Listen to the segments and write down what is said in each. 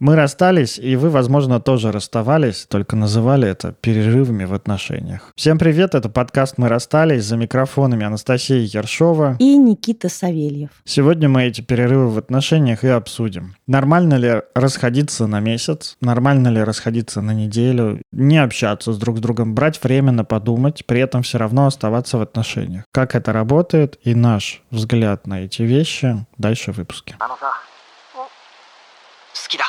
Мы расстались, и вы, возможно, тоже расставались, только называли это перерывами в отношениях. Всем привет, это подкаст «Мы расстались» за микрофонами Анастасия Ершова и Никита Савельев. Сегодня мы эти перерывы в отношениях и обсудим. Нормально ли расходиться на месяц? Нормально ли расходиться на неделю? Не общаться с друг с другом, брать время на подумать, при этом все равно оставаться в отношениях. Как это работает и наш взгляд на эти вещи дальше в выпуске. 好きだ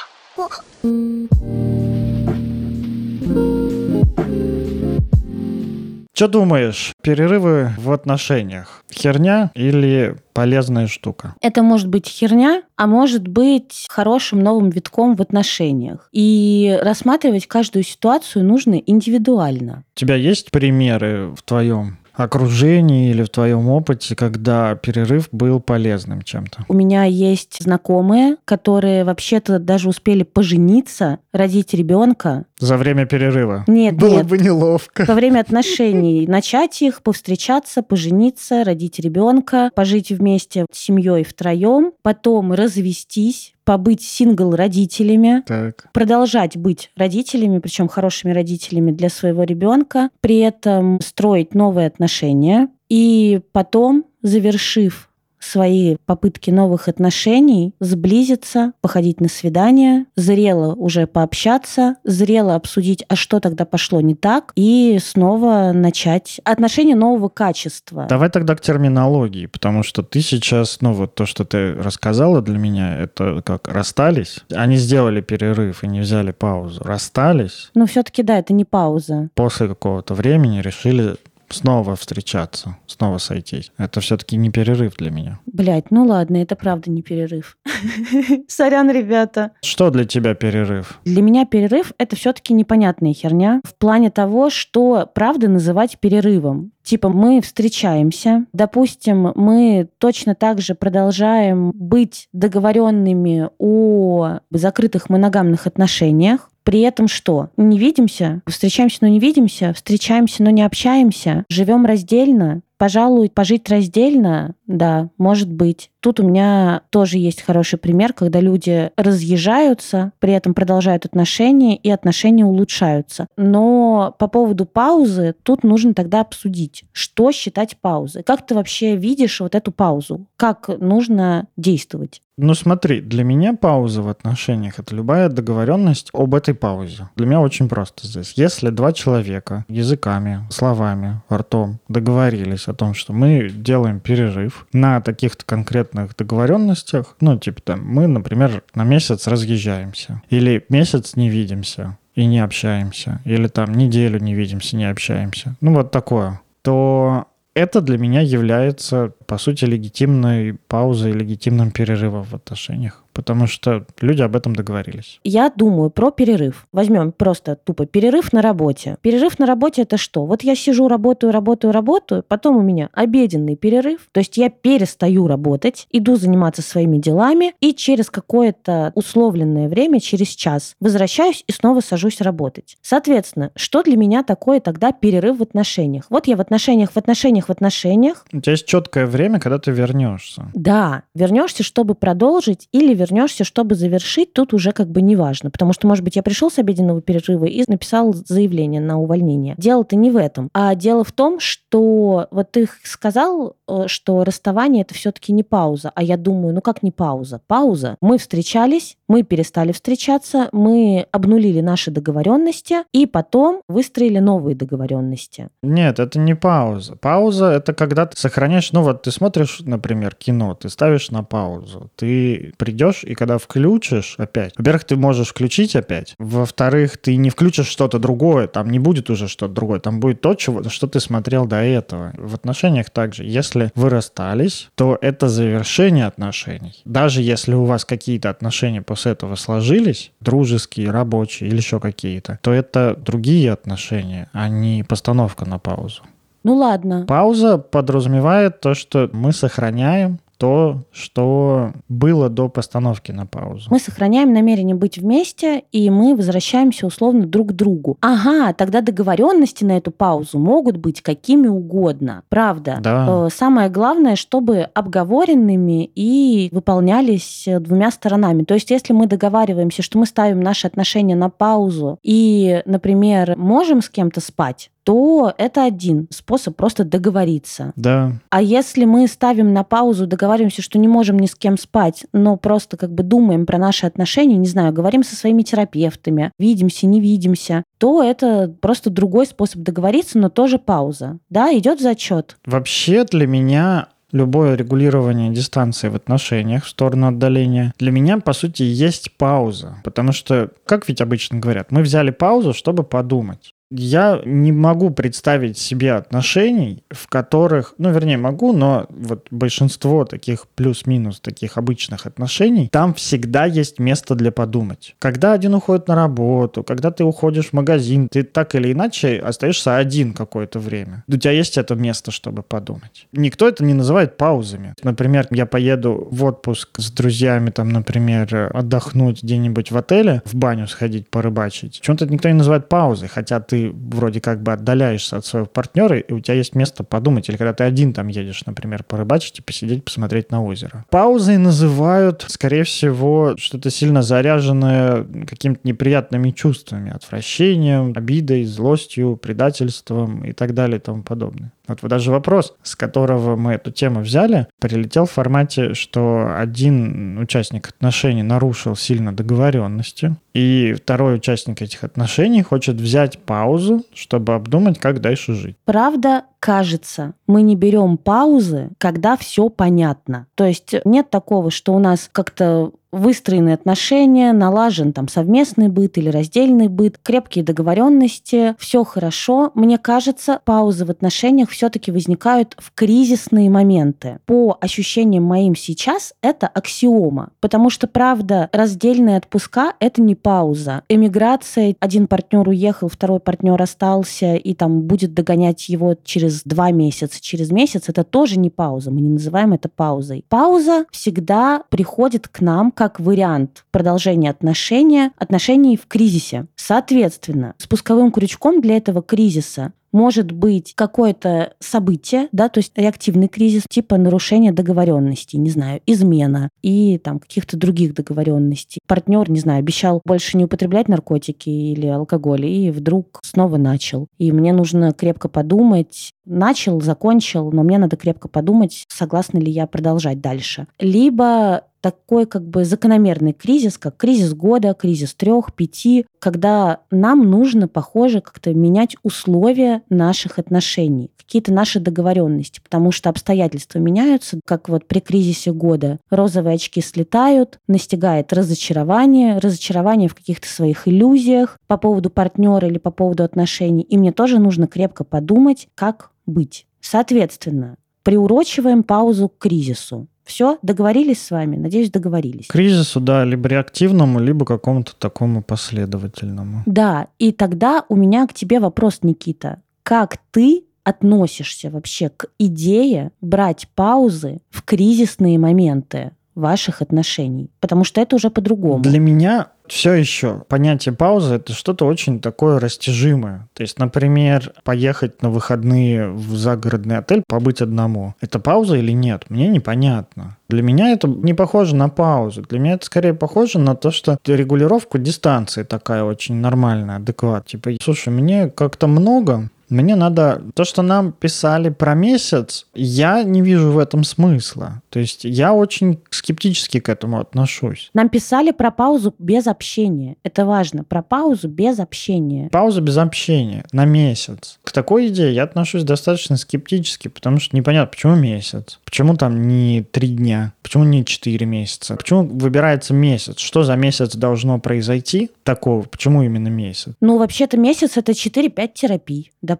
что думаешь, перерывы в отношениях херня или полезная штука? Это может быть херня, а может быть хорошим новым витком в отношениях. И рассматривать каждую ситуацию нужно индивидуально. У тебя есть примеры в твоем окружении или в твоем опыте, когда перерыв был полезным чем-то? У меня есть знакомые, которые вообще-то даже успели пожениться, родить ребенка. За время перерыва? Нет, Было нет. бы неловко. Во время отношений начать их, повстречаться, пожениться, родить ребенка, пожить вместе с семьей втроем, потом развестись, побыть сингл-родителями, так. продолжать быть родителями, причем хорошими родителями для своего ребенка, при этом строить новые отношения, и потом, завершив свои попытки новых отношений, сблизиться, походить на свидание, зрело уже пообщаться, зрело обсудить, а что тогда пошло не так, и снова начать отношения нового качества. Давай тогда к терминологии, потому что ты сейчас, ну вот то, что ты рассказала для меня, это как расстались, они сделали перерыв и не взяли паузу, расстались. Ну все-таки да, это не пауза. После какого-то времени решили снова встречаться, снова сойтись. Это все-таки не перерыв для меня. Блять, ну ладно, это правда не перерыв. Сорян, ребята. Что для тебя перерыв? Для меня перерыв это все-таки непонятная херня в плане того, что правда называть перерывом. Типа мы встречаемся, допустим, мы точно так же продолжаем быть договоренными о закрытых моногамных отношениях, при этом что? Не видимся, встречаемся, но не видимся, встречаемся, но не общаемся, живем раздельно, Пожалуй, пожить раздельно, да, может быть. Тут у меня тоже есть хороший пример, когда люди разъезжаются, при этом продолжают отношения, и отношения улучшаются. Но по поводу паузы тут нужно тогда обсудить, что считать паузой. Как ты вообще видишь вот эту паузу? Как нужно действовать? Ну смотри, для меня пауза в отношениях — это любая договоренность об этой паузе. Для меня очень просто здесь. Если два человека языками, словами, ртом договорились о том, что мы делаем перерыв на таких-то конкретных договоренностях. Ну, типа там, мы, например, на месяц разъезжаемся. Или месяц не видимся и не общаемся. Или там неделю не видимся, не общаемся. Ну, вот такое. То это для меня является, по сути, легитимной паузой, легитимным перерывом в отношениях потому что люди об этом договорились. Я думаю про перерыв. Возьмем просто тупо перерыв на работе. Перерыв на работе это что? Вот я сижу, работаю, работаю, работаю, потом у меня обеденный перерыв, то есть я перестаю работать, иду заниматься своими делами, и через какое-то условленное время, через час, возвращаюсь и снова сажусь работать. Соответственно, что для меня такое тогда перерыв в отношениях? Вот я в отношениях, в отношениях, в отношениях. У тебя есть четкое время, когда ты вернешься. Да, вернешься, чтобы продолжить или вернешься вернешься, чтобы завершить, тут уже как бы не важно. Потому что, может быть, я пришел с обеденного перерыва и написал заявление на увольнение. Дело-то не в этом. А дело в том, что вот ты сказал, э, что расставание это все-таки не пауза. А я думаю, ну как не пауза? Пауза. Мы встречались, мы перестали встречаться, мы обнулили наши договоренности и потом выстроили новые договоренности. Нет, это не пауза. Пауза это когда ты сохраняешь, ну вот ты смотришь, например, кино, ты ставишь на паузу, ты придешь и когда включишь опять, во-первых, ты можешь включить опять, во-вторых, ты не включишь что-то другое, там не будет уже что-то другое, там будет то, чего, что ты смотрел до этого. В отношениях также, если вы расстались, то это завершение отношений. Даже если у вас какие-то отношения после этого сложились, дружеские, рабочие или еще какие-то, то это другие отношения, а не постановка на паузу. Ну ладно. Пауза подразумевает то, что мы сохраняем то, что было до постановки на паузу. Мы сохраняем намерение быть вместе, и мы возвращаемся условно друг к другу. Ага, тогда договоренности на эту паузу могут быть какими угодно. Правда. Да. Э, Самое главное, чтобы обговоренными и выполнялись э, двумя сторонами. То есть, если мы договариваемся, что мы ставим наши отношения на паузу и, например, можем с кем-то спать, то это один способ просто договориться. Да. А если мы ставим на паузу, договариваемся, что не можем ни с кем спать, но просто как бы думаем про наши отношения, не знаю, говорим со своими терапевтами, видимся, не видимся, то это просто другой способ договориться, но тоже пауза. Да, идет зачет. Вообще для меня любое регулирование дистанции в отношениях в сторону отдаления, для меня, по сути, есть пауза. Потому что, как ведь обычно говорят, мы взяли паузу, чтобы подумать. Я не могу представить себе отношений, в которых, ну, вернее, могу, но вот большинство таких плюс-минус таких обычных отношений, там всегда есть место для подумать. Когда один уходит на работу, когда ты уходишь в магазин, ты так или иначе остаешься один какое-то время. У тебя есть это место, чтобы подумать. Никто это не называет паузами. Например, я поеду в отпуск с друзьями, там, например, отдохнуть где-нибудь в отеле, в баню сходить, порыбачить. Почему-то это никто не называет паузой, хотя ты вроде как бы отдаляешься от своего партнера, и у тебя есть место подумать. Или когда ты один там едешь, например, порыбачить и посидеть, посмотреть на озеро. Паузой называют, скорее всего, что-то сильно заряженное какими-то неприятными чувствами, отвращением, обидой, злостью, предательством и так далее и тому подобное. Вот даже вопрос, с которого мы эту тему взяли, прилетел в формате, что один участник отношений нарушил сильно договоренности, и второй участник этих отношений хочет взять паузу, чтобы обдумать, как дальше жить. Правда, кажется, мы не берем паузы, когда все понятно. То есть нет такого, что у нас как-то выстроены отношения, налажен там совместный быт или раздельный быт, крепкие договоренности, все хорошо. Мне кажется, паузы в отношениях все-таки возникают в кризисные моменты. По ощущениям моим сейчас это аксиома, потому что, правда, раздельные отпуска — это не пауза. Эмиграция, один партнер уехал, второй партнер остался, и там будет догонять его через два месяца, через месяц, это тоже не пауза, мы не называем это паузой. Пауза всегда приходит к нам как вариант продолжения отношения, отношений в кризисе. Соответственно, спусковым крючком для этого кризиса может быть какое-то событие, да, то есть реактивный кризис типа нарушения договоренности, не знаю, измена и там каких-то других договоренностей. Партнер, не знаю, обещал больше не употреблять наркотики или алкоголь, и вдруг снова начал. И мне нужно крепко подумать, начал, закончил, но мне надо крепко подумать, согласна ли я продолжать дальше. Либо такой как бы закономерный кризис, как кризис года, кризис трех, пяти, когда нам нужно, похоже, как-то менять условия наших отношений, какие-то наши договоренности, потому что обстоятельства меняются, как вот при кризисе года. Розовые очки слетают, настигает разочарование, разочарование в каких-то своих иллюзиях по поводу партнера или по поводу отношений, и мне тоже нужно крепко подумать, как быть. Соответственно, приурочиваем паузу к кризису. Все, договорились с вами? Надеюсь, договорились. К кризису, да, либо реактивному, либо какому-то такому последовательному. Да, и тогда у меня к тебе вопрос, Никита. Как ты относишься вообще к идее брать паузы в кризисные моменты ваших отношений? Потому что это уже по-другому. Для меня все еще понятие паузы это что-то очень такое растяжимое. То есть, например, поехать на выходные в загородный отель, побыть одному. Это пауза или нет? Мне непонятно. Для меня это не похоже на паузу. Для меня это скорее похоже на то, что регулировка дистанции такая очень нормальная, адекватная. Типа, слушай, мне как-то много, мне надо... То, что нам писали про месяц, я не вижу в этом смысла. То есть я очень скептически к этому отношусь. Нам писали про паузу без общения. Это важно. Про паузу без общения. Пауза без общения на месяц. К такой идее я отношусь достаточно скептически, потому что непонятно, почему месяц? Почему там не три дня? Почему не четыре месяца? Почему выбирается месяц? Что за месяц должно произойти такого? Почему именно месяц? Ну, вообще-то месяц — это 4-5 терапий, допустим.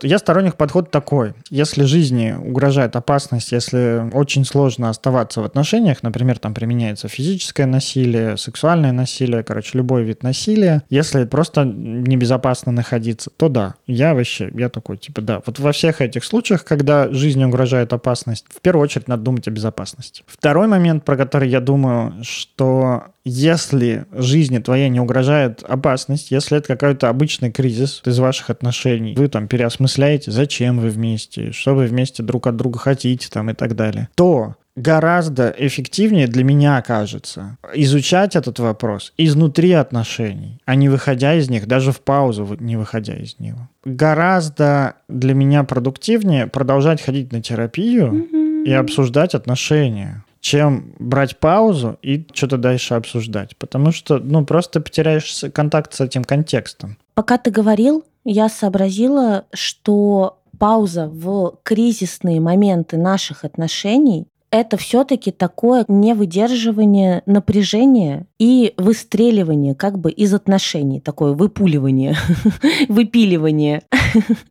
Я сторонник подход такой. Если жизни угрожает опасность, если очень сложно оставаться в отношениях, например, там применяется физическое насилие, сексуальное насилие, короче, любой вид насилия, если просто небезопасно находиться, то да, я вообще, я такой, типа, да. Вот во всех этих случаях, когда жизни угрожает опасность, в первую очередь надо думать о безопасности. Второй момент, про который я думаю, что если жизни твоей не угрожает опасность, если это какой-то обычный кризис из ваших отношений, вы там переосмысляете, зачем вы вместе, что вы вместе друг от друга хотите там и так далее, то гораздо эффективнее для меня кажется изучать этот вопрос изнутри отношений, а не выходя из них, даже в паузу не выходя из него. Гораздо для меня продуктивнее продолжать ходить на терапию mm-hmm. и обсуждать отношения чем брать паузу и что-то дальше обсуждать. Потому что, ну, просто потеряешь контакт с этим контекстом. Пока ты говорил, я сообразила, что пауза в кризисные моменты наших отношений это все-таки такое невыдерживание напряжения и выстреливание как бы из отношений, такое выпуливание, выпиливание.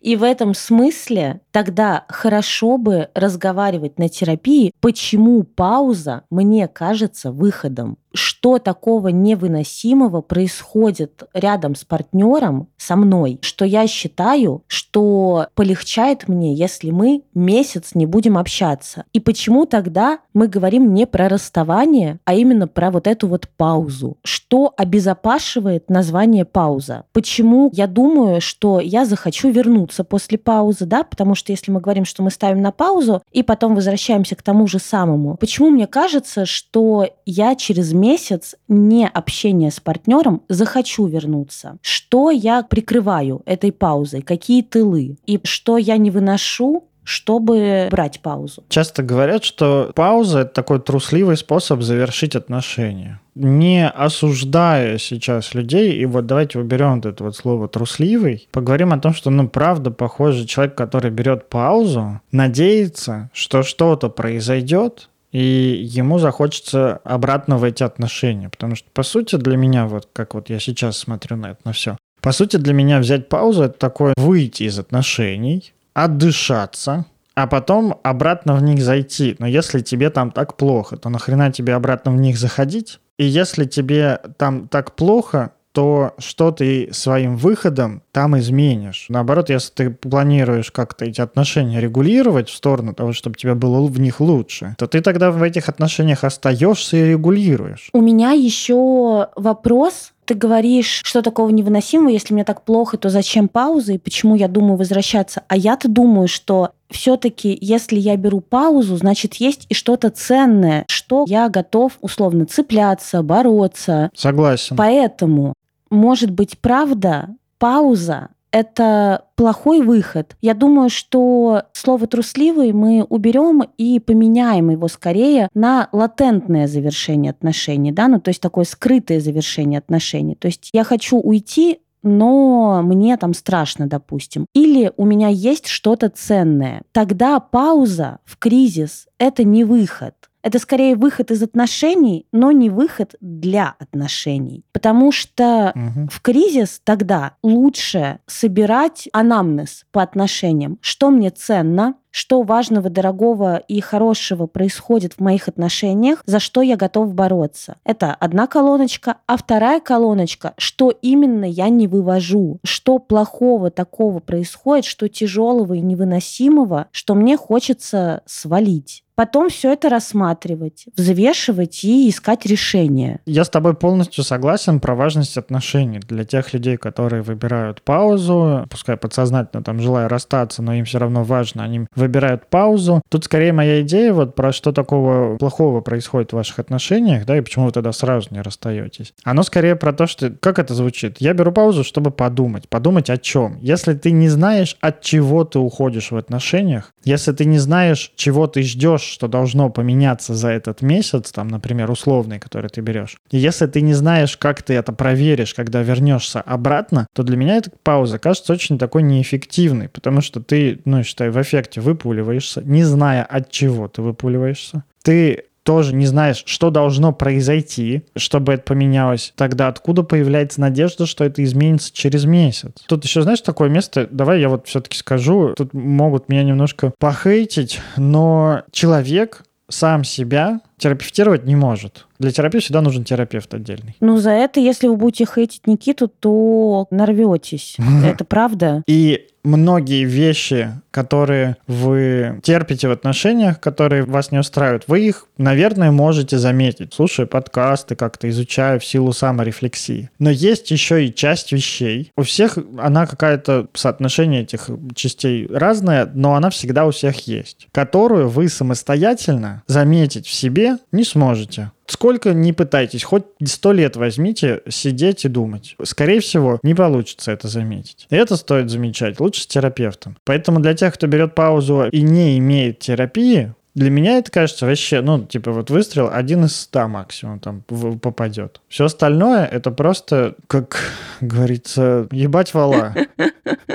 И в этом смысле тогда хорошо бы разговаривать на терапии, почему пауза мне кажется выходом что такого невыносимого происходит рядом с партнером, со мной, что я считаю, что полегчает мне, если мы месяц не будем общаться. И почему тогда мы говорим не про расставание, а именно про вот эту вот паузу? Что обезопашивает название пауза? Почему я думаю, что я захочу вернуться после паузы, да? Потому что если мы говорим, что мы ставим на паузу и потом возвращаемся к тому же самому, почему мне кажется, что я через месяц не общения с партнером захочу вернуться. Что я прикрываю этой паузой? Какие тылы? И что я не выношу, чтобы брать паузу. Часто говорят, что пауза – это такой трусливый способ завершить отношения. Не осуждая сейчас людей, и вот давайте уберем вот это вот слово «трусливый», поговорим о том, что, ну, правда, похоже, человек, который берет паузу, надеется, что что-то произойдет, и ему захочется обратно в эти отношения. Потому что, по сути, для меня, вот как вот я сейчас смотрю на это, на все, по сути, для меня взять паузу — это такое выйти из отношений, отдышаться, а потом обратно в них зайти. Но если тебе там так плохо, то нахрена тебе обратно в них заходить? И если тебе там так плохо, то что ты своим выходом там изменишь. Наоборот, если ты планируешь как-то эти отношения регулировать в сторону того, чтобы тебе было в них лучше, то ты тогда в этих отношениях остаешься и регулируешь. У меня еще вопрос ты говоришь, что такого невыносимого, если мне так плохо, то зачем пауза и почему я думаю возвращаться? А я-то думаю, что все-таки, если я беру паузу, значит, есть и что-то ценное, что я готов условно цепляться, бороться. Согласен. Поэтому может быть, правда, пауза это плохой выход. Я думаю, что слово трусливый мы уберем и поменяем его скорее на латентное завершение отношений, да, ну то есть такое скрытое завершение отношений. То есть я хочу уйти, но мне там страшно, допустим. Или у меня есть что-то ценное. Тогда пауза в кризис — это не выход. Это скорее выход из отношений, но не выход для отношений. Потому что угу. в кризис тогда лучше собирать анамнез по отношениям. Что мне ценно, что важного, дорогого и хорошего происходит в моих отношениях, за что я готов бороться. Это одна колоночка, а вторая колоночка, что именно я не вывожу, что плохого такого происходит, что тяжелого и невыносимого, что мне хочется свалить потом все это рассматривать, взвешивать и искать решение. Я с тобой полностью согласен про важность отношений. Для тех людей, которые выбирают паузу, пускай подсознательно там желая расстаться, но им все равно важно, они выбирают паузу. Тут скорее моя идея вот про что такого плохого происходит в ваших отношениях, да, и почему вы тогда сразу не расстаетесь. Оно скорее про то, что, как это звучит? Я беру паузу, чтобы подумать. Подумать о чем? Если ты не знаешь, от чего ты уходишь в отношениях, если ты не знаешь, чего ты ждешь что должно поменяться за этот месяц, там, например, условный, который ты берешь, если ты не знаешь, как ты это проверишь, когда вернешься обратно, то для меня эта пауза кажется очень такой неэффективной, потому что ты, ну, считай, в эффекте выпуливаешься, не зная, от чего ты выпуливаешься. Ты тоже не знаешь, что должно произойти, чтобы это поменялось, тогда откуда появляется надежда, что это изменится через месяц? Тут еще, знаешь, такое место, давай я вот все-таки скажу, тут могут меня немножко похейтить, но человек сам себя терапевтировать не может. Для терапии всегда нужен терапевт отдельный. Ну, за это, если вы будете хейтить Никиту, то нарветесь. Это правда. И многие вещи, которые вы терпите в отношениях, которые вас не устраивают, вы их, наверное, можете заметить, слушая подкасты, как-то изучая в силу саморефлексии. Но есть еще и часть вещей. У всех она какая-то соотношение этих частей разное, но она всегда у всех есть, которую вы самостоятельно заметить в себе не сможете. Сколько не пытайтесь, хоть сто лет возьмите, сидеть и думать. Скорее всего, не получится это заметить. Это стоит замечать. Лучше с терапевтом. Поэтому для тех, кто берет паузу и не имеет терапии, для меня это кажется вообще, ну, типа вот выстрел один из ста максимум там попадет. Все остальное это просто, как говорится, ебать вала.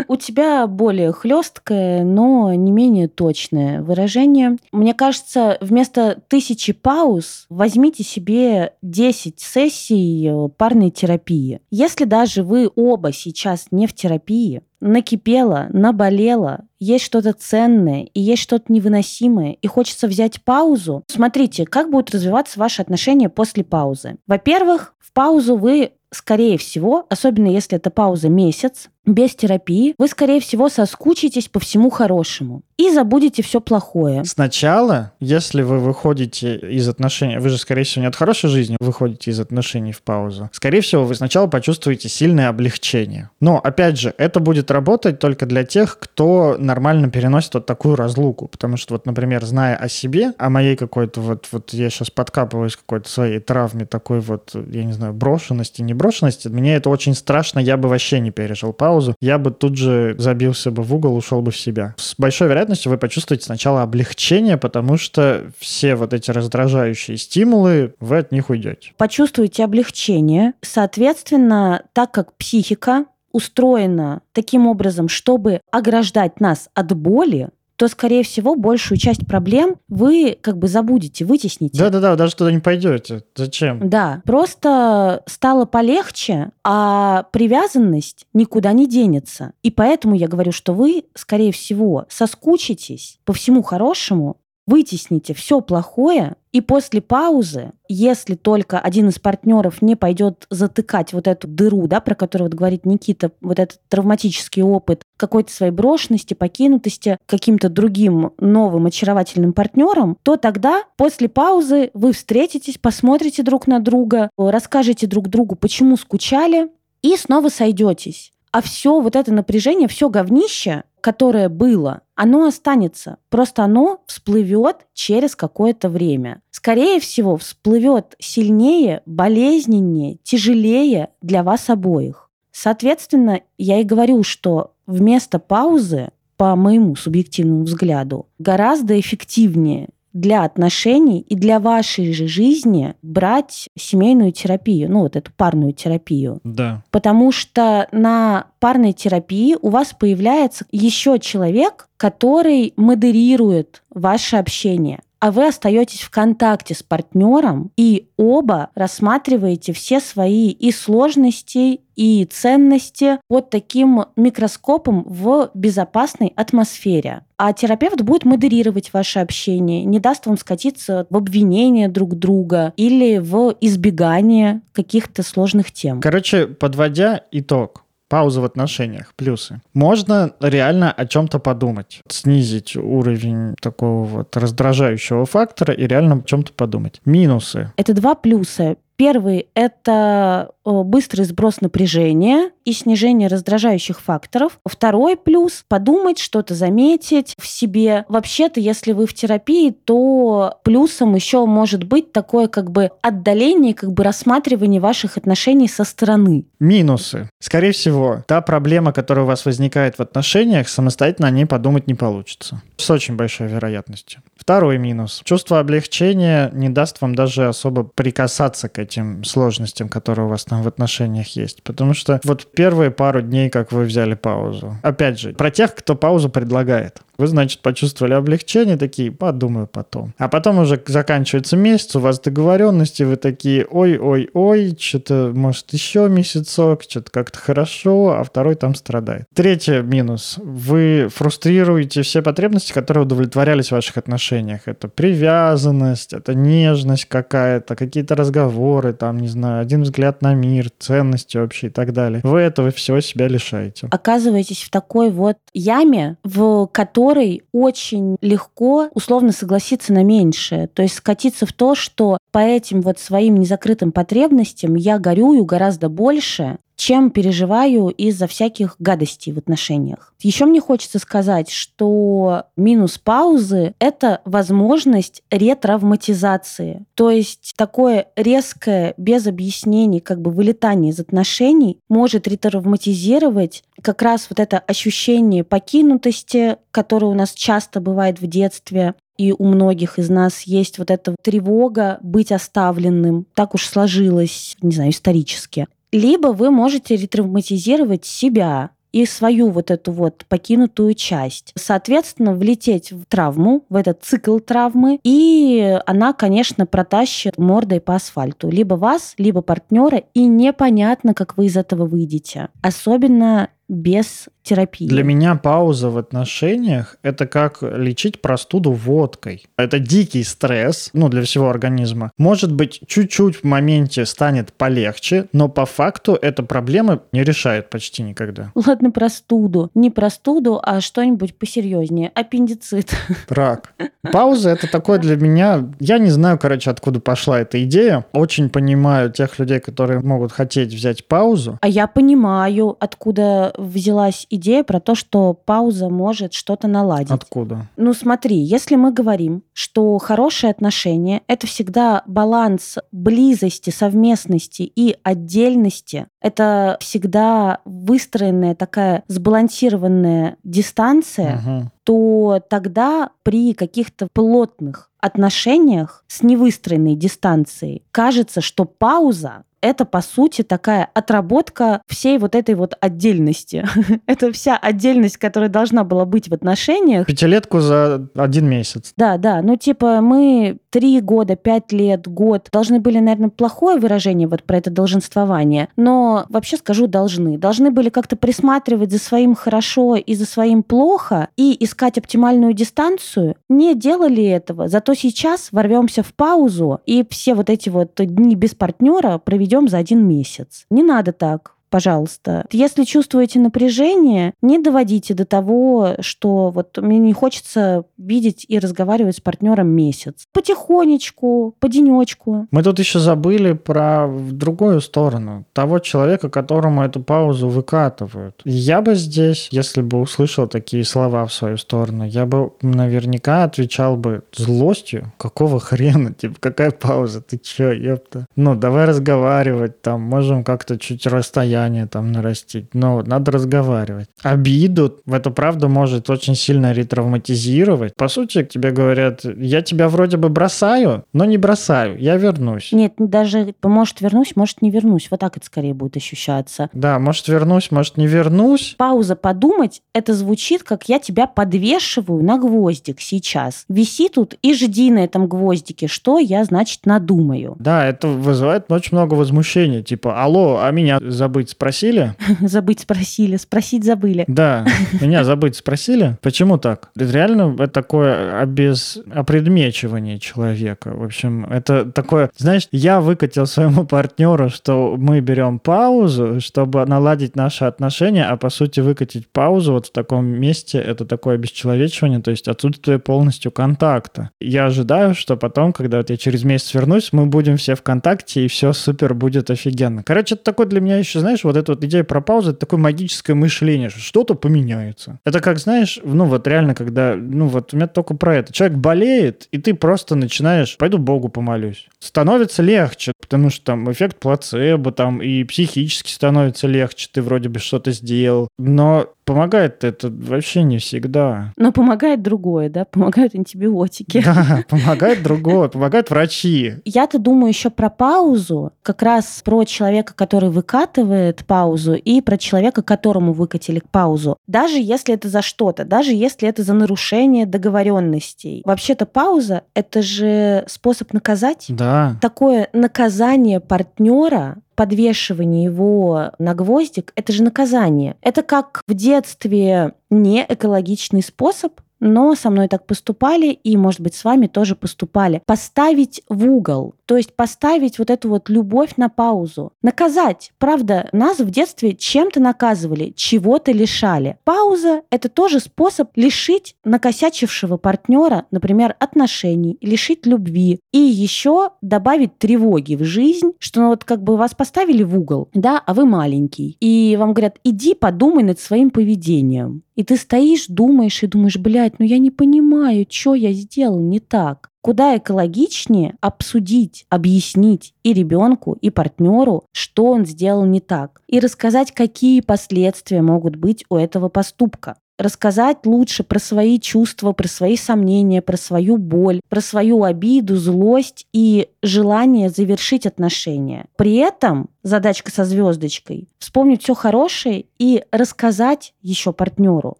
У тебя более хлесткое, но не менее точное выражение. Мне кажется, вместо тысячи пауз возьмите себе 10 сессий парной терапии. Если даже вы оба сейчас не в терапии, накипело, наболело, есть что-то ценное и есть что-то невыносимое, и хочется взять паузу, смотрите, как будут развиваться ваши отношения после паузы. Во-первых, в паузу вы скорее всего, особенно если это пауза месяц, без терапии, вы, скорее всего, соскучитесь по всему хорошему и забудете все плохое. Сначала, если вы выходите из отношений, вы же, скорее всего, не от хорошей жизни выходите из отношений в паузу, скорее всего, вы сначала почувствуете сильное облегчение. Но, опять же, это будет работать только для тех, кто нормально переносит вот такую разлуку. Потому что, вот, например, зная о себе, о моей какой-то вот, вот я сейчас подкапываюсь какой-то своей травме такой вот, я не знаю, брошенности, не брошенности, мне это очень страшно, я бы вообще не пережил паузу паузу, я бы тут же забился бы в угол, ушел бы в себя. С большой вероятностью вы почувствуете сначала облегчение, потому что все вот эти раздражающие стимулы, вы от них уйдете. Почувствуете облегчение. Соответственно, так как психика устроена таким образом, чтобы ограждать нас от боли, то, скорее всего, большую часть проблем вы как бы забудете, вытесните. Да-да-да, даже туда не пойдете. Зачем? Да, просто стало полегче, а привязанность никуда не денется. И поэтому я говорю, что вы, скорее всего, соскучитесь по всему хорошему, вытесните все плохое, и после паузы, если только один из партнеров не пойдет затыкать вот эту дыру, да, про которую вот говорит Никита, вот этот травматический опыт какой-то своей брошенности, покинутости каким-то другим новым очаровательным партнером, то тогда после паузы вы встретитесь, посмотрите друг на друга, расскажете друг другу, почему скучали, и снова сойдетесь. А все вот это напряжение, все говнище, которое было, оно останется. Просто оно всплывет через какое-то время. Скорее всего, всплывет сильнее, болезненнее, тяжелее для вас обоих. Соответственно, я и говорю, что вместо паузы, по моему субъективному взгляду, гораздо эффективнее для отношений и для вашей же жизни брать семейную терапию, ну вот эту парную терапию. Да. Потому что на парной терапии у вас появляется еще человек, который модерирует ваше общение а вы остаетесь в контакте с партнером и оба рассматриваете все свои и сложности, и ценности под таким микроскопом в безопасной атмосфере. А терапевт будет модерировать ваше общение, не даст вам скатиться в обвинение друг друга или в избегание каких-то сложных тем. Короче, подводя итог, пауза в отношениях, плюсы. Можно реально о чем-то подумать, снизить уровень такого вот раздражающего фактора и реально о чем-то подумать. Минусы. Это два плюса. Первый – это быстрый сброс напряжения и снижение раздражающих факторов. Второй плюс – подумать, что-то заметить в себе. Вообще-то, если вы в терапии, то плюсом еще может быть такое как бы отдаление, как бы рассматривание ваших отношений со стороны. Минусы. Скорее всего, та проблема, которая у вас возникает в отношениях, самостоятельно о ней подумать не получится. С очень большой вероятностью. Второй минус. Чувство облегчения не даст вам даже особо прикасаться к этим сложностям, которые у вас там в отношениях есть. Потому что вот первые пару дней, как вы взяли паузу. Опять же, про тех, кто паузу предлагает. Вы, значит, почувствовали облегчение, такие, подумаю потом. А потом уже заканчивается месяц, у вас договоренности, вы такие, ой-ой-ой, что-то, может, еще месяцок, что-то как-то хорошо, а второй там страдает. Третий минус. Вы фрустрируете все потребности, которые удовлетворялись в ваших отношениях. Это привязанность, это нежность какая-то, какие-то разговоры, там, не знаю, один взгляд на мир, ценности вообще и так далее. Вы этого всего себя лишаете. Оказываетесь в такой вот яме, в которой очень легко условно согласиться на меньшее. То есть скатиться в то, что по этим вот своим незакрытым потребностям я горюю гораздо больше, чем переживаю из-за всяких гадостей в отношениях. Еще мне хочется сказать, что минус паузы – это возможность ретравматизации. То есть такое резкое, без объяснений, как бы вылетание из отношений может ретравматизировать как раз вот это ощущение покинутости, которое у нас часто бывает в детстве, и у многих из нас есть вот эта тревога быть оставленным. Так уж сложилось, не знаю, исторически либо вы можете ретравматизировать себя и свою вот эту вот покинутую часть. Соответственно, влететь в травму, в этот цикл травмы, и она, конечно, протащит мордой по асфальту. Либо вас, либо партнера, и непонятно, как вы из этого выйдете. Особенно без терапии. Для меня пауза в отношениях – это как лечить простуду водкой. Это дикий стресс, ну, для всего организма. Может быть, чуть-чуть в моменте станет полегче, но по факту эта проблема не решает почти никогда. Ладно, простуду. Не простуду, а что-нибудь посерьезнее. Аппендицит. Рак. Пауза – это такое для меня... Я не знаю, короче, откуда пошла эта идея. Очень понимаю тех людей, которые могут хотеть взять паузу. А я понимаю, откуда взялась идея про то, что пауза может что-то наладить. Откуда? Ну смотри, если мы говорим, что хорошие отношения — это всегда баланс близости, совместности и отдельности, это всегда выстроенная такая сбалансированная дистанция, угу. то тогда при каких-то плотных отношениях с невыстроенной дистанцией кажется, что пауза это, по сути, такая отработка всей вот этой вот отдельности. это вся отдельность, которая должна была быть в отношениях. Пятилетку за один месяц. Да, да. Ну, типа, мы три года, пять лет, год должны были, наверное, плохое выражение вот про это долженствование, но вообще скажу должны. Должны были как-то присматривать за своим хорошо и за своим плохо и искать оптимальную дистанцию. Не делали этого. Зато сейчас ворвемся в паузу и все вот эти вот дни без партнера проведем за один месяц. Не надо так пожалуйста. Если чувствуете напряжение, не доводите до того, что вот мне не хочется видеть и разговаривать с партнером месяц. Потихонечку, по денечку. Мы тут еще забыли про другую сторону. Того человека, которому эту паузу выкатывают. Я бы здесь, если бы услышал такие слова в свою сторону, я бы наверняка отвечал бы злостью. Какого хрена? Типа, какая пауза? Ты че, ёпта? Ну, давай разговаривать, там, можем как-то чуть расстояние желание там нарастить. Но надо разговаривать. Обиду, это правда может очень сильно ретравматизировать. По сути, тебе говорят, я тебя вроде бы бросаю, но не бросаю, я вернусь. Нет, даже может вернусь, может не вернусь. Вот так это скорее будет ощущаться. Да, может вернусь, может не вернусь. Пауза подумать, это звучит, как я тебя подвешиваю на гвоздик сейчас. Виси тут и жди на этом гвоздике, что я, значит, надумаю. Да, это вызывает очень много возмущения. Типа, алло, а меня забыть спросили? Забыть спросили, спросить забыли. Да, меня забыть спросили. Почему так? Это реально это такое обез... опредмечивание человека. В общем, это такое... Знаешь, я выкатил своему партнеру, что мы берем паузу, чтобы наладить наши отношения, а по сути выкатить паузу вот в таком месте, это такое обесчеловечивание, то есть отсутствие полностью контакта. Я ожидаю, что потом, когда вот я через месяц вернусь, мы будем все в контакте, и все супер будет офигенно. Короче, это такой для меня еще, знаешь, знаешь, вот эта вот идея про паузу, это такое магическое мышление, что что-то поменяется. Это как, знаешь, ну вот реально, когда, ну вот у меня только про это. Человек болеет, и ты просто начинаешь, пойду Богу помолюсь. Становится легче, потому что там эффект плацебо, там и психически становится легче, ты вроде бы что-то сделал. Но помогает это вообще не всегда. Но помогает другое, да? Помогают антибиотики. Да, помогает другое, помогают врачи. Я-то думаю еще про паузу, как раз про человека, который выкатывает паузу, и про человека, которому выкатили паузу. Даже если это за что-то, даже если это за нарушение договоренностей. Вообще-то пауза — это же способ наказать. Да. Такое наказание партнера подвешивание его на гвоздик, это же наказание. Это как в детстве не экологичный способ, но со мной так поступали, и, может быть, с вами тоже поступали. Поставить в угол, то есть поставить вот эту вот любовь на паузу. Наказать. Правда, нас в детстве чем-то наказывали, чего-то лишали. Пауза — это тоже способ лишить накосячившего партнера, например, отношений, лишить любви. И еще добавить тревоги в жизнь, что ну, вот как бы вас поставили в угол, да, а вы маленький. И вам говорят, иди подумай над своим поведением. И ты стоишь, думаешь и думаешь, блядь, ну я не понимаю, что я сделал не так. Куда экологичнее обсудить, объяснить и ребенку, и партнеру, что он сделал не так, и рассказать, какие последствия могут быть у этого поступка рассказать лучше про свои чувства, про свои сомнения, про свою боль, про свою обиду, злость и желание завершить отношения. При этом задачка со звездочкой вспомнить все хорошее и рассказать еще партнеру,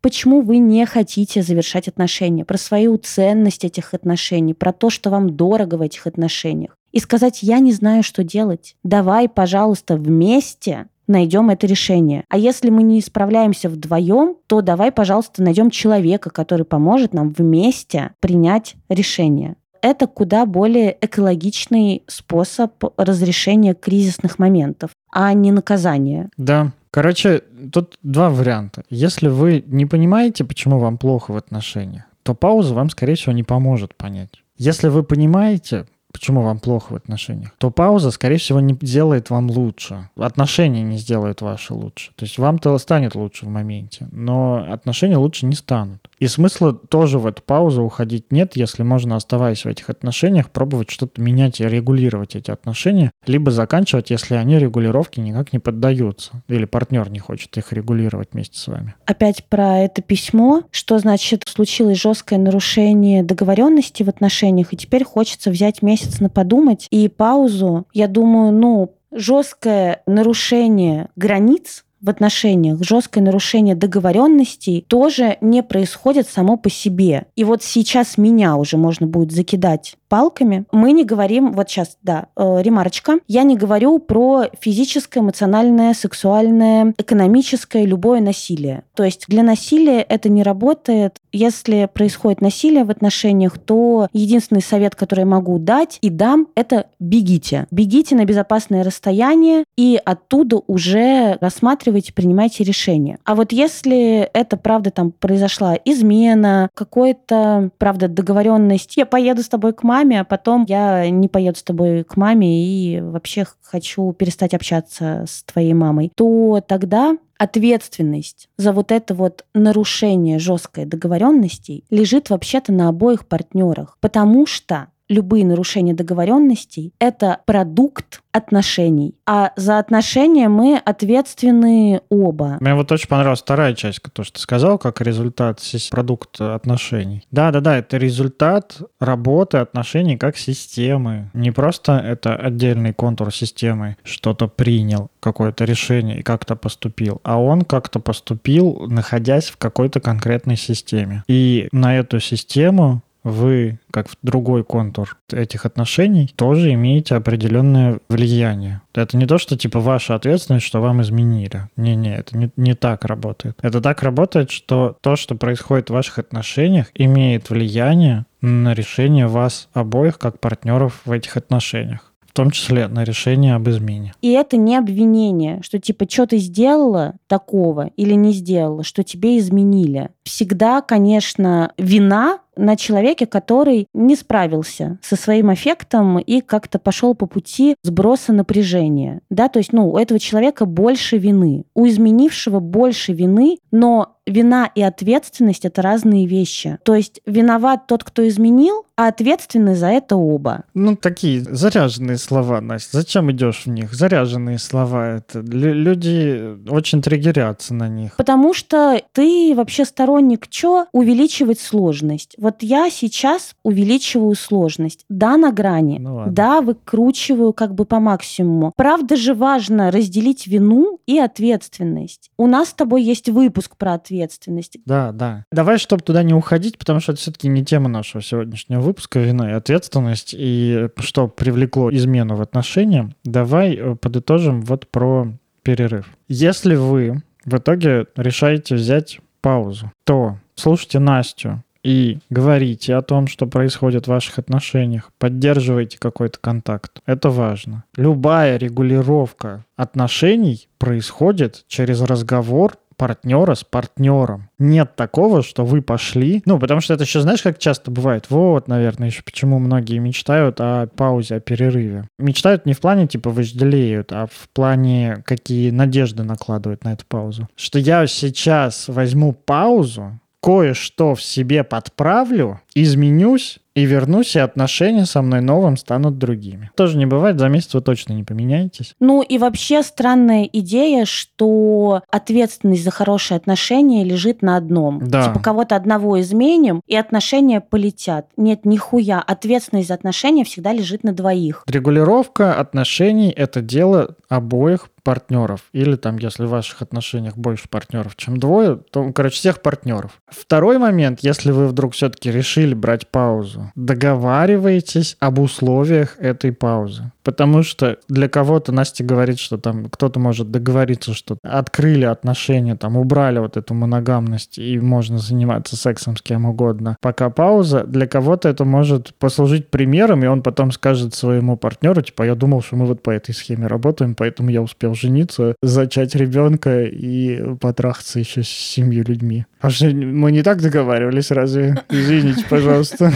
почему вы не хотите завершать отношения, про свою ценность этих отношений, про то, что вам дорого в этих отношениях. И сказать, я не знаю, что делать. Давай, пожалуйста, вместе найдем это решение. А если мы не справляемся вдвоем, то давай, пожалуйста, найдем человека, который поможет нам вместе принять решение. Это куда более экологичный способ разрешения кризисных моментов, а не наказания. Да, Короче, тут два варианта. Если вы не понимаете, почему вам плохо в отношениях, то пауза вам, скорее всего, не поможет понять. Если вы понимаете, почему вам плохо в отношениях, то пауза, скорее всего, не сделает вам лучше. Отношения не сделают ваши лучше. То есть вам-то станет лучше в моменте, но отношения лучше не станут. И смысла тоже в эту паузу уходить нет, если можно, оставаясь в этих отношениях, пробовать что-то менять и регулировать эти отношения, либо заканчивать, если они регулировке никак не поддаются, или партнер не хочет их регулировать вместе с вами. Опять про это письмо, что значит случилось жесткое нарушение договоренности в отношениях, и теперь хочется взять месяц на подумать и паузу. Я думаю, ну, жесткое нарушение границ в отношениях, жесткое нарушение договоренностей тоже не происходит само по себе. И вот сейчас меня уже можно будет закидать палками. Мы не говорим, вот сейчас, да, э, ремарочка, я не говорю про физическое, эмоциональное, сексуальное, экономическое, любое насилие. То есть для насилия это не работает. Если происходит насилие в отношениях, то единственный совет, который я могу дать и дам, это бегите. Бегите на безопасное расстояние и оттуда уже рассматривайте, принимайте решение. А вот если это, правда, там произошла измена, какой-то, правда, договоренность, я поеду с тобой к маме, маме, а потом я не поеду с тобой к маме и вообще хочу перестать общаться с твоей мамой, то тогда ответственность за вот это вот нарушение жесткой договоренностей лежит вообще-то на обоих партнерах, потому что любые нарушения договоренностей — это продукт отношений. А за отношения мы ответственны оба. Мне вот очень понравилась вторая часть, то, что ты сказал, как результат, продукт отношений. Да-да-да, это результат работы отношений как системы. Не просто это отдельный контур системы, что-то принял, какое-то решение и как-то поступил, а он как-то поступил, находясь в какой-то конкретной системе. И на эту систему вы, как в другой контур этих отношений, тоже имеете определенное влияние. Это не то, что типа ваша ответственность, что вам изменили. Не-не, это не, не так работает. Это так работает, что то, что происходит в ваших отношениях, имеет влияние на решение вас обоих как партнеров в этих отношениях в том числе на решение об измене. И это не обвинение, что типа, что ты сделала такого или не сделала, что тебе изменили. Всегда, конечно, вина на человеке, который не справился со своим эффектом и как-то пошел по пути сброса напряжения. Да, то есть, ну, у этого человека больше вины. У изменившего больше вины, но вина и ответственность это разные вещи. То есть виноват тот, кто изменил, а ответственны за это оба. Ну, такие заряженные слова, Настя. Зачем идешь в них? Заряженные слова. Это люди очень триггерятся на них. Потому что ты вообще сторонник чё? Увеличивать сложность. Вот я сейчас увеличиваю сложность. Да, на грани. Ну, да, выкручиваю как бы по максимуму. Правда же важно разделить вину и ответственность. У нас с тобой есть выпуск про ответственность. Да, да. Давай, чтобы туда не уходить, потому что это все-таки не тема нашего сегодняшнего выпуска вина и ответственность, и что привлекло измену в отношениях, давай э, подытожим вот про перерыв. Если вы в итоге решаете взять паузу, то слушайте Настю и говорите о том, что происходит в ваших отношениях, поддерживайте какой-то контакт. Это важно. Любая регулировка отношений происходит через разговор партнера с партнером. Нет такого, что вы пошли. Ну, потому что это еще, знаешь, как часто бывает. Вот, наверное, еще почему многие мечтают о паузе, о перерыве. Мечтают не в плане, типа, вожделеют, а в плане, какие надежды накладывают на эту паузу. Что я сейчас возьму паузу, кое-что в себе подправлю, изменюсь и вернусь, и отношения со мной новым станут другими. Тоже не бывает, за месяц вы точно не поменяетесь. Ну и вообще странная идея, что ответственность за хорошие отношения лежит на одном. Да. Типа кого-то одного изменим, и отношения полетят. Нет, нихуя. Ответственность за отношения всегда лежит на двоих. Регулировка отношений — это дело обоих партнеров. Или там, если в ваших отношениях больше партнеров, чем двое, то, короче, всех партнеров. Второй момент, если вы вдруг все-таки решили брать паузу, договаривайтесь об условиях этой паузы. Потому что для кого-то Настя говорит, что там кто-то может договориться, что открыли отношения, там убрали вот эту моногамность и можно заниматься сексом с кем угодно. Пока пауза, для кого-то это может послужить примером, и он потом скажет своему партнеру, типа, я думал, что мы вот по этой схеме работаем, поэтому я успел жениться, зачать ребенка и потрахаться еще с семью людьми. А что, мы не так договаривались, разве? Извините, пожалуйста.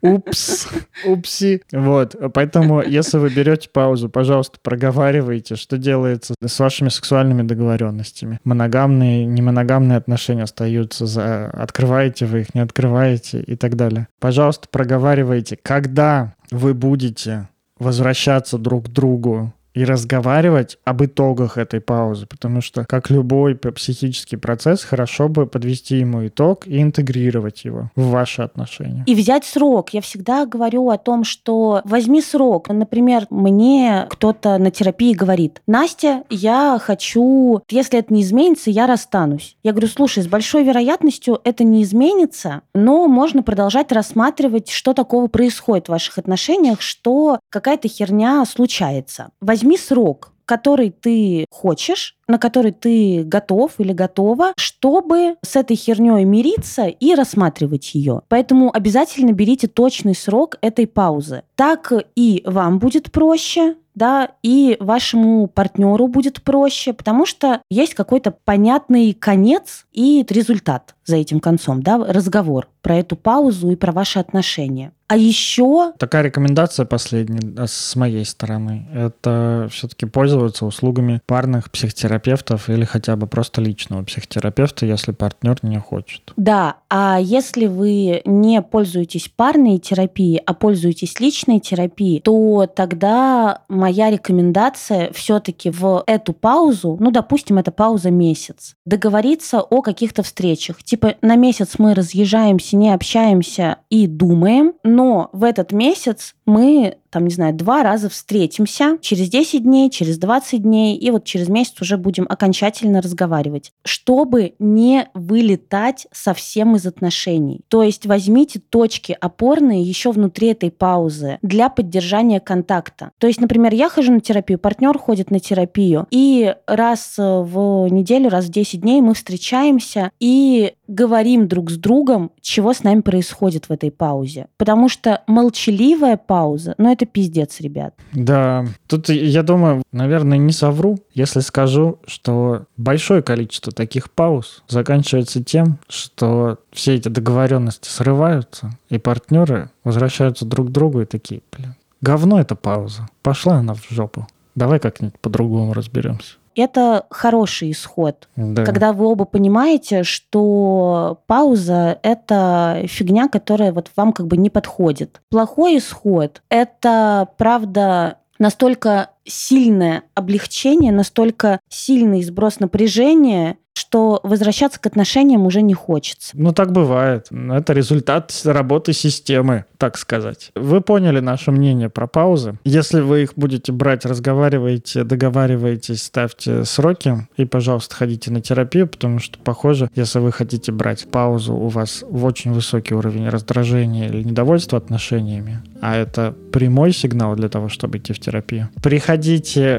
Упс. Упси. Вот. Поэтому, если вы берете паузу, пожалуйста, проговаривайте, что делается с вашими сексуальными договоренностями. Моногамные, немоногамные отношения остаются за... Открываете вы их, не открываете и так далее. Пожалуйста, проговаривайте, когда вы будете возвращаться друг к другу и разговаривать об итогах этой паузы, потому что, как любой психический процесс, хорошо бы подвести ему итог и интегрировать его в ваши отношения. И взять срок. Я всегда говорю о том, что возьми срок. Например, мне кто-то на терапии говорит, Настя, я хочу, если это не изменится, я расстанусь. Я говорю, слушай, с большой вероятностью это не изменится, но можно продолжать рассматривать, что такого происходит в ваших отношениях, что какая-то херня случается возьми срок, который ты хочешь, на который ты готов или готова, чтобы с этой херней мириться и рассматривать ее. Поэтому обязательно берите точный срок этой паузы. Так и вам будет проще, да, и вашему партнеру будет проще, потому что есть какой-то понятный конец и результат за этим концом, да, разговор про эту паузу и про ваши отношения. А еще... Такая рекомендация последняя э, с моей стороны. Это все-таки пользоваться услугами парных психотерапевтов или хотя бы просто личного психотерапевта, если партнер не хочет. Да, а если вы не пользуетесь парной терапией, а пользуетесь личной терапией, то тогда моя рекомендация все-таки в эту паузу, ну, допустим, это пауза месяц, договориться о каких-то встречах. Типа на месяц мы разъезжаемся, не общаемся и думаем, но в этот месяц мы там, не знаю, два раза встретимся через 10 дней, через 20 дней, и вот через месяц уже будем окончательно разговаривать, чтобы не вылетать совсем из отношений. То есть возьмите точки опорные еще внутри этой паузы для поддержания контакта. То есть, например, я хожу на терапию, партнер ходит на терапию, и раз в неделю, раз в 10 дней мы встречаемся и говорим друг с другом, чего с нами происходит в этой паузе. Потому что молчаливая пауза, ну это это пиздец, ребят. Да, тут я думаю, наверное, не совру, если скажу, что большое количество таких пауз заканчивается тем, что все эти договоренности срываются, и партнеры возвращаются друг к другу и такие, блин, говно это пауза, пошла она в жопу. Давай как-нибудь по-другому разберемся. Это хороший исход, Да. когда вы оба понимаете, что пауза – это фигня, которая вот вам как бы не подходит. Плохой исход – это, правда, настолько сильное облегчение, настолько сильный сброс напряжения, что возвращаться к отношениям уже не хочется. Ну, так бывает. Это результат работы системы, так сказать. Вы поняли наше мнение про паузы. Если вы их будете брать, разговариваете, договариваетесь, ставьте сроки и, пожалуйста, ходите на терапию, потому что, похоже, если вы хотите брать паузу, у вас в очень высокий уровень раздражения или недовольства отношениями, а это прямой сигнал для того, чтобы идти в терапию. Приходите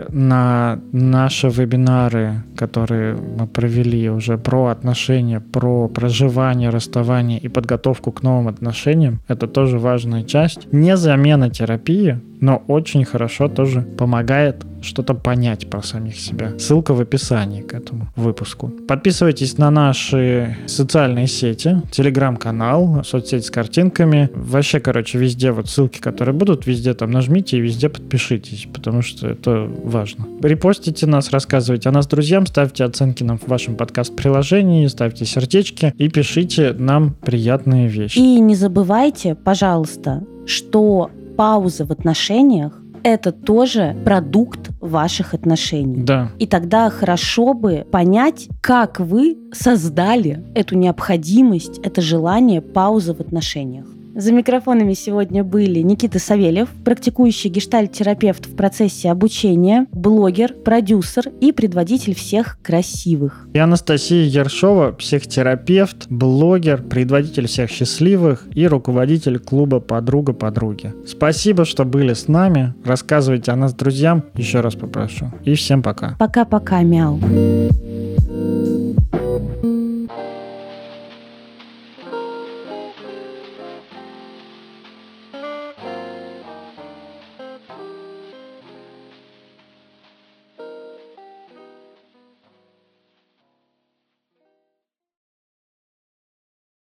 на наши вебинары, которые мы провели уже про отношения, про проживание, расставание и подготовку к новым отношениям. Это тоже важная часть. Не замена терапии, но очень хорошо тоже помогает что-то понять про самих себя. Ссылка в описании к этому выпуску. Подписывайтесь на наши социальные сети, телеграм-канал, соцсети с картинками. Вообще, короче, везде вот ссылки, которые будут, везде там нажмите и везде подпишитесь, потому что это важно. Репостите нас, рассказывайте о нас друзьям, ставьте оценки нам в вашем подкаст-приложении, ставьте сердечки и пишите нам приятные вещи. И не забывайте, пожалуйста, что пауза в отношениях это тоже продукт ваших отношений. Да. И тогда хорошо бы понять, как вы создали эту необходимость, это желание паузы в отношениях. За микрофонами сегодня были Никита Савельев, практикующий гештальт-терапевт в процессе обучения, блогер, продюсер и предводитель всех красивых. И Анастасия Ершова, психотерапевт, блогер, предводитель всех счастливых и руководитель клуба «Подруга подруги». Спасибо, что были с нами. Рассказывайте о нас друзьям, еще раз попрошу. И всем пока. Пока-пока, мяу.